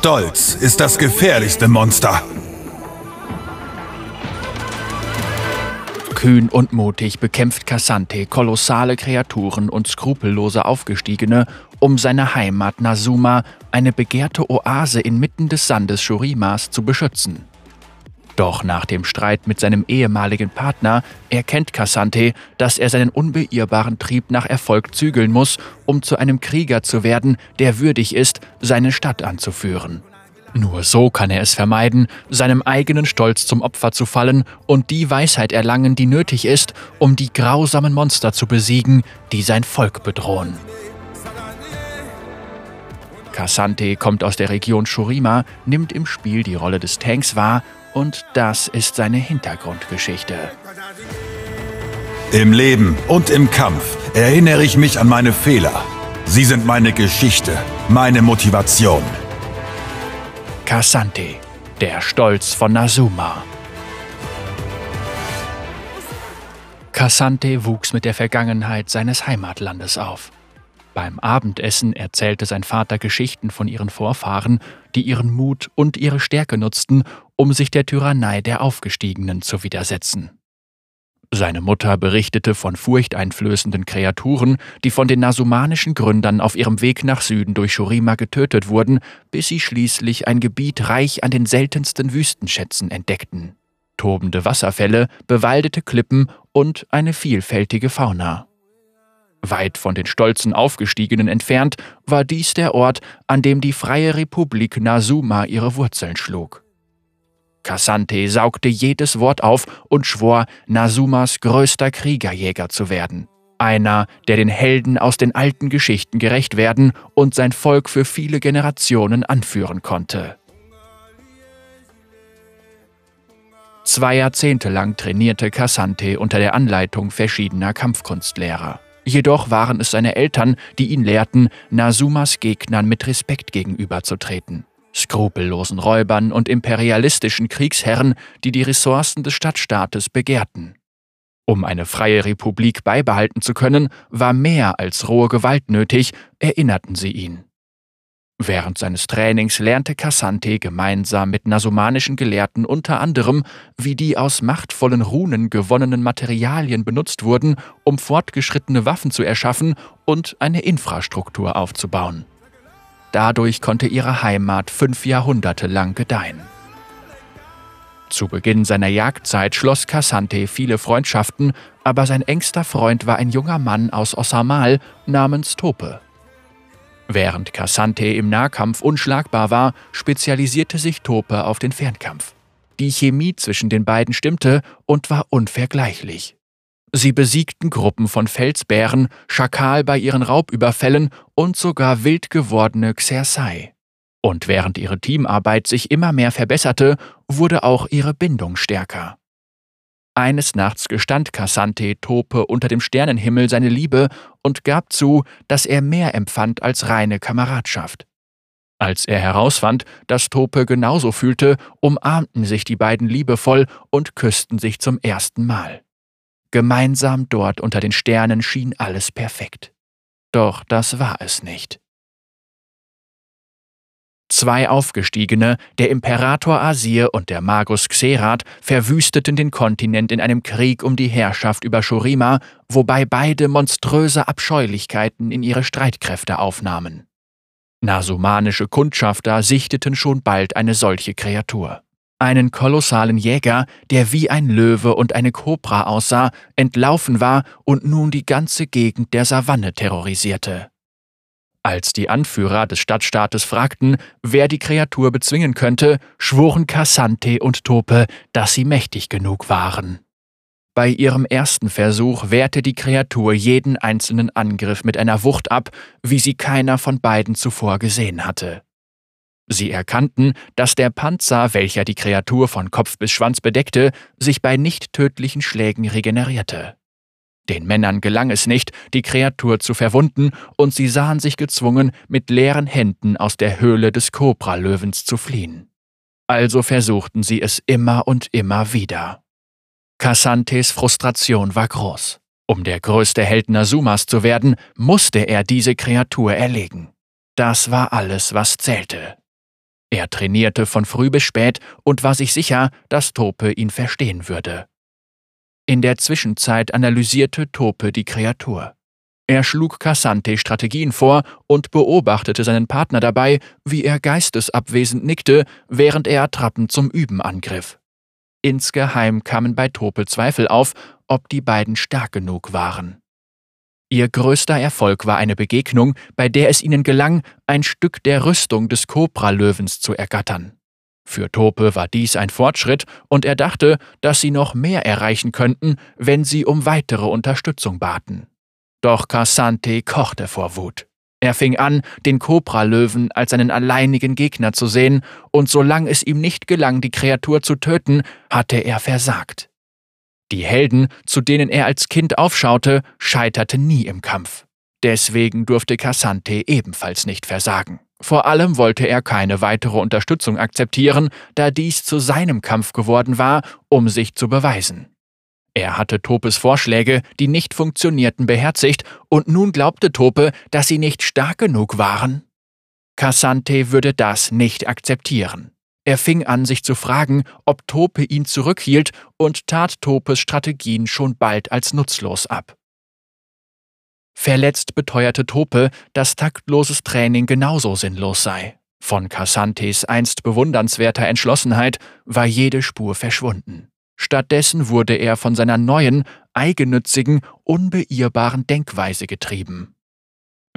Stolz ist das gefährlichste Monster. Kühn und mutig bekämpft Cassante kolossale Kreaturen und skrupellose Aufgestiegene, um seine Heimat Nasuma, eine begehrte Oase inmitten des Sandes Shurimas, zu beschützen. Doch nach dem Streit mit seinem ehemaligen Partner erkennt Cassante, dass er seinen unbeirrbaren Trieb nach Erfolg zügeln muss, um zu einem Krieger zu werden, der würdig ist, seine Stadt anzuführen. Nur so kann er es vermeiden, seinem eigenen Stolz zum Opfer zu fallen und die Weisheit erlangen, die nötig ist, um die grausamen Monster zu besiegen, die sein Volk bedrohen. Cassante kommt aus der Region Shurima, nimmt im Spiel die Rolle des Tanks wahr und das ist seine Hintergrundgeschichte. Im Leben und im Kampf erinnere ich mich an meine Fehler. Sie sind meine Geschichte, meine Motivation. Cassante, der Stolz von Nasuma. Cassante wuchs mit der Vergangenheit seines Heimatlandes auf. Beim Abendessen erzählte sein Vater Geschichten von ihren Vorfahren, die ihren Mut und ihre Stärke nutzten, um sich der Tyrannei der Aufgestiegenen zu widersetzen. Seine Mutter berichtete von furchteinflößenden Kreaturen, die von den nasumanischen Gründern auf ihrem Weg nach Süden durch Shurima getötet wurden, bis sie schließlich ein Gebiet reich an den seltensten Wüstenschätzen entdeckten. Tobende Wasserfälle, bewaldete Klippen und eine vielfältige Fauna. Weit von den stolzen Aufgestiegenen entfernt war dies der Ort, an dem die Freie Republik Nasuma ihre Wurzeln schlug. Cassante saugte jedes Wort auf und schwor, Nasumas größter Kriegerjäger zu werden. Einer, der den Helden aus den alten Geschichten gerecht werden und sein Volk für viele Generationen anführen konnte. Zwei Jahrzehnte lang trainierte Cassante unter der Anleitung verschiedener Kampfkunstlehrer. Jedoch waren es seine Eltern, die ihn lehrten, Nasumas Gegnern mit Respekt gegenüberzutreten skrupellosen Räubern und imperialistischen Kriegsherren, die die Ressourcen des Stadtstaates begehrten. Um eine freie Republik beibehalten zu können, war mehr als rohe Gewalt nötig, erinnerten sie ihn. Während seines Trainings lernte Cassante gemeinsam mit nasumanischen Gelehrten unter anderem, wie die aus machtvollen Runen gewonnenen Materialien benutzt wurden, um fortgeschrittene Waffen zu erschaffen und eine Infrastruktur aufzubauen. Dadurch konnte ihre Heimat fünf Jahrhunderte lang gedeihen. Zu Beginn seiner Jagdzeit schloss Cassante viele Freundschaften, aber sein engster Freund war ein junger Mann aus Ossamal namens Tope. Während Cassante im Nahkampf unschlagbar war, spezialisierte sich Tope auf den Fernkampf. Die Chemie zwischen den beiden stimmte und war unvergleichlich. Sie besiegten Gruppen von Felsbären, Schakal bei ihren Raubüberfällen und sogar wild gewordene Xersai. Und während ihre Teamarbeit sich immer mehr verbesserte, wurde auch ihre Bindung stärker. Eines Nachts gestand Cassante Tope unter dem Sternenhimmel seine Liebe und gab zu, dass er mehr empfand als reine Kameradschaft. Als er herausfand, dass Tope genauso fühlte, umarmten sich die beiden liebevoll und küssten sich zum ersten Mal. Gemeinsam dort unter den Sternen schien alles perfekt. Doch das war es nicht. Zwei Aufgestiegene, der Imperator Asir und der Magus Xerath, verwüsteten den Kontinent in einem Krieg um die Herrschaft über Shurima, wobei beide monströse Abscheulichkeiten in ihre Streitkräfte aufnahmen. Nasumanische Kundschafter sichteten schon bald eine solche Kreatur einen kolossalen Jäger, der wie ein Löwe und eine Kobra aussah, entlaufen war und nun die ganze Gegend der Savanne terrorisierte. Als die Anführer des Stadtstaates fragten, wer die Kreatur bezwingen könnte, schworen Cassante und Tope, dass sie mächtig genug waren. Bei ihrem ersten Versuch wehrte die Kreatur jeden einzelnen Angriff mit einer Wucht ab, wie sie keiner von beiden zuvor gesehen hatte. Sie erkannten, dass der Panzer, welcher die Kreatur von Kopf bis Schwanz bedeckte, sich bei nicht tödlichen Schlägen regenerierte. Den Männern gelang es nicht, die Kreatur zu verwunden, und sie sahen sich gezwungen, mit leeren Händen aus der Höhle des Kobralöwens zu fliehen. Also versuchten sie es immer und immer wieder. Cassantes Frustration war groß. Um der größte Held Nasumas zu werden, musste er diese Kreatur erlegen. Das war alles, was zählte. Er trainierte von früh bis spät und war sich sicher, dass Tope ihn verstehen würde. In der Zwischenzeit analysierte Tope die Kreatur. Er schlug Cassante Strategien vor und beobachtete seinen Partner dabei, wie er geistesabwesend nickte, während er Attrappen zum Üben angriff. Insgeheim kamen bei Tope Zweifel auf, ob die beiden stark genug waren. Ihr größter Erfolg war eine Begegnung, bei der es ihnen gelang, ein Stück der Rüstung des Kobra-Löwens zu ergattern. Für Tope war dies ein Fortschritt, und er dachte, dass sie noch mehr erreichen könnten, wenn sie um weitere Unterstützung baten. Doch Cassante kochte vor Wut. Er fing an, den Kobra-Löwen als seinen alleinigen Gegner zu sehen, und solange es ihm nicht gelang, die Kreatur zu töten, hatte er versagt. Die Helden, zu denen er als Kind aufschaute, scheiterten nie im Kampf. Deswegen durfte Cassante ebenfalls nicht versagen. Vor allem wollte er keine weitere Unterstützung akzeptieren, da dies zu seinem Kampf geworden war, um sich zu beweisen. Er hatte Topes Vorschläge, die nicht funktionierten, beherzigt, und nun glaubte Tope, dass sie nicht stark genug waren. Cassante würde das nicht akzeptieren. Er fing an, sich zu fragen, ob Tope ihn zurückhielt und tat Topes Strategien schon bald als nutzlos ab. Verletzt beteuerte Tope, dass taktloses Training genauso sinnlos sei. Von Cassantes einst bewundernswerter Entschlossenheit war jede Spur verschwunden. Stattdessen wurde er von seiner neuen, eigennützigen, unbeirrbaren Denkweise getrieben.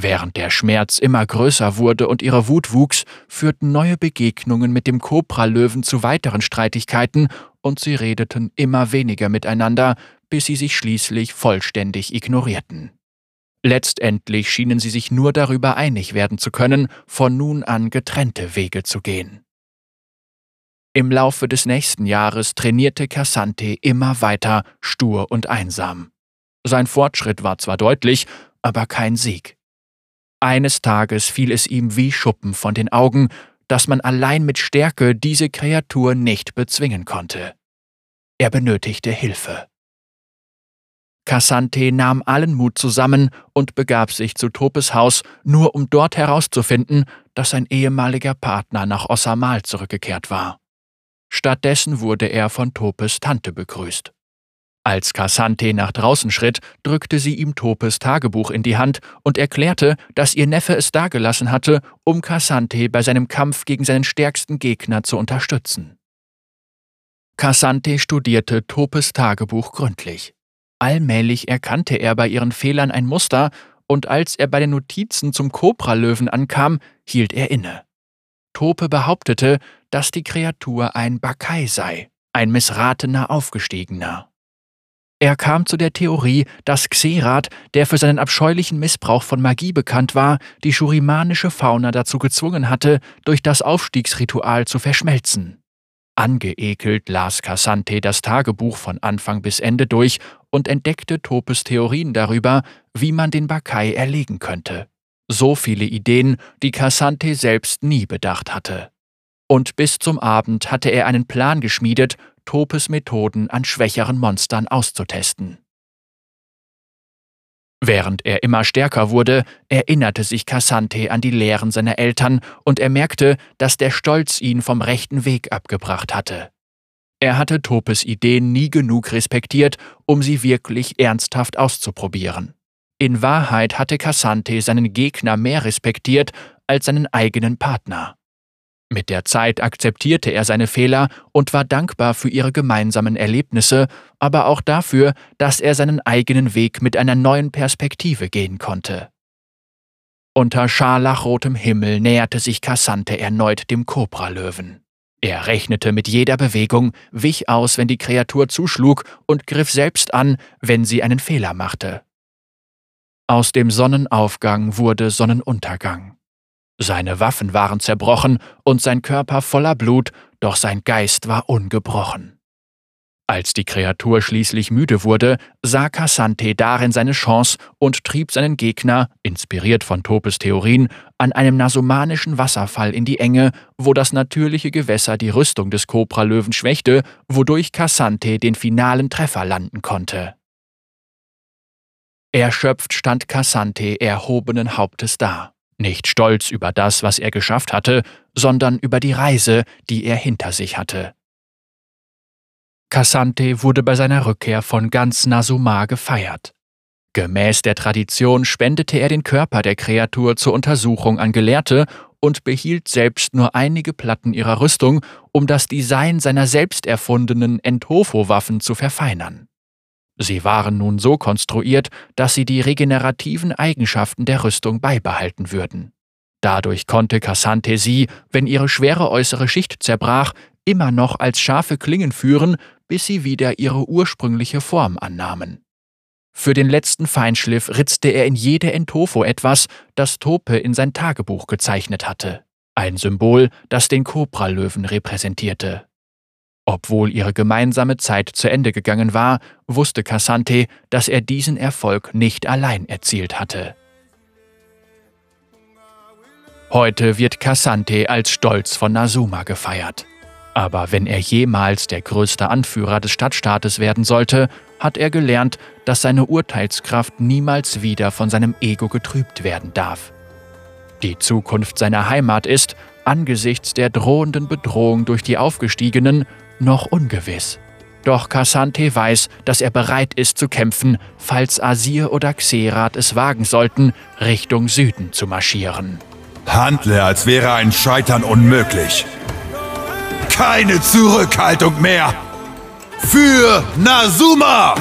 Während der Schmerz immer größer wurde und ihre Wut wuchs, führten neue Begegnungen mit dem Kopralöwen zu weiteren Streitigkeiten und sie redeten immer weniger miteinander, bis sie sich schließlich vollständig ignorierten. Letztendlich schienen sie sich nur darüber einig werden zu können, von nun an getrennte Wege zu gehen. Im Laufe des nächsten Jahres trainierte Cassante immer weiter stur und einsam. Sein Fortschritt war zwar deutlich, aber kein Sieg. Eines Tages fiel es ihm wie Schuppen von den Augen, dass man allein mit Stärke diese Kreatur nicht bezwingen konnte. Er benötigte Hilfe. Cassante nahm allen Mut zusammen und begab sich zu Topes Haus, nur um dort herauszufinden, dass sein ehemaliger Partner nach Ossamal zurückgekehrt war. Stattdessen wurde er von Topes Tante begrüßt. Als Cassante nach draußen schritt, drückte sie ihm Topes Tagebuch in die Hand und erklärte, dass ihr Neffe es dagelassen hatte, um Cassante bei seinem Kampf gegen seinen stärksten Gegner zu unterstützen. Cassante studierte Topes Tagebuch gründlich. Allmählich erkannte er bei ihren Fehlern ein Muster, und als er bei den Notizen zum Kobralöwen ankam, hielt er inne. Tope behauptete, dass die Kreatur ein Bakai sei, ein missratener Aufgestiegener. Er kam zu der Theorie, dass Xerath, der für seinen abscheulichen Missbrauch von Magie bekannt war, die shurimanische Fauna dazu gezwungen hatte, durch das Aufstiegsritual zu verschmelzen. Angeekelt las Cassante das Tagebuch von Anfang bis Ende durch und entdeckte Topes Theorien darüber, wie man den Bakai erlegen könnte. So viele Ideen, die Cassante selbst nie bedacht hatte. Und bis zum Abend hatte er einen Plan geschmiedet, Topes Methoden an schwächeren Monstern auszutesten. Während er immer stärker wurde, erinnerte sich Cassante an die Lehren seiner Eltern und er merkte, dass der Stolz ihn vom rechten Weg abgebracht hatte. Er hatte Topes Ideen nie genug respektiert, um sie wirklich ernsthaft auszuprobieren. In Wahrheit hatte Cassante seinen Gegner mehr respektiert als seinen eigenen Partner. Mit der Zeit akzeptierte er seine Fehler und war dankbar für ihre gemeinsamen Erlebnisse, aber auch dafür, dass er seinen eigenen Weg mit einer neuen Perspektive gehen konnte. Unter scharlachrotem Himmel näherte sich Cassante erneut dem Kobralöwen. Er rechnete mit jeder Bewegung, wich aus, wenn die Kreatur zuschlug und griff selbst an, wenn sie einen Fehler machte. Aus dem Sonnenaufgang wurde Sonnenuntergang. Seine Waffen waren zerbrochen und sein Körper voller Blut, doch sein Geist war ungebrochen. Als die Kreatur schließlich müde wurde, sah Cassante darin seine Chance und trieb seinen Gegner, inspiriert von Topes Theorien, an einem nasumanischen Wasserfall in die Enge, wo das natürliche Gewässer die Rüstung des Kobralöwen schwächte, wodurch Cassante den finalen Treffer landen konnte. Erschöpft stand Cassante erhobenen Hauptes da. Nicht stolz über das, was er geschafft hatte, sondern über die Reise, die er hinter sich hatte. Cassante wurde bei seiner Rückkehr von ganz Nasuma gefeiert. Gemäß der Tradition spendete er den Körper der Kreatur zur Untersuchung an Gelehrte und behielt selbst nur einige Platten ihrer Rüstung, um das Design seiner selbst erfundenen Enthofo-Waffen zu verfeinern. Sie waren nun so konstruiert, dass sie die regenerativen Eigenschaften der Rüstung beibehalten würden. Dadurch konnte Cassante sie, wenn ihre schwere äußere Schicht zerbrach, immer noch als scharfe Klingen führen, bis sie wieder ihre ursprüngliche Form annahmen. Für den letzten Feinschliff ritzte er in jede Entofo etwas, das Tope in sein Tagebuch gezeichnet hatte. Ein Symbol, das den Kobralöwen repräsentierte. Obwohl ihre gemeinsame Zeit zu Ende gegangen war, wusste Cassante, dass er diesen Erfolg nicht allein erzielt hatte. Heute wird Cassante als Stolz von Nasuma gefeiert. Aber wenn er jemals der größte Anführer des Stadtstaates werden sollte, hat er gelernt, dass seine Urteilskraft niemals wieder von seinem Ego getrübt werden darf. Die Zukunft seiner Heimat ist, angesichts der drohenden Bedrohung durch die Aufgestiegenen, noch ungewiss. Doch Cassante weiß, dass er bereit ist zu kämpfen, falls Asir oder Xerath es wagen sollten, Richtung Süden zu marschieren. Handle, als wäre ein Scheitern unmöglich. Keine Zurückhaltung mehr! Für Nazuma!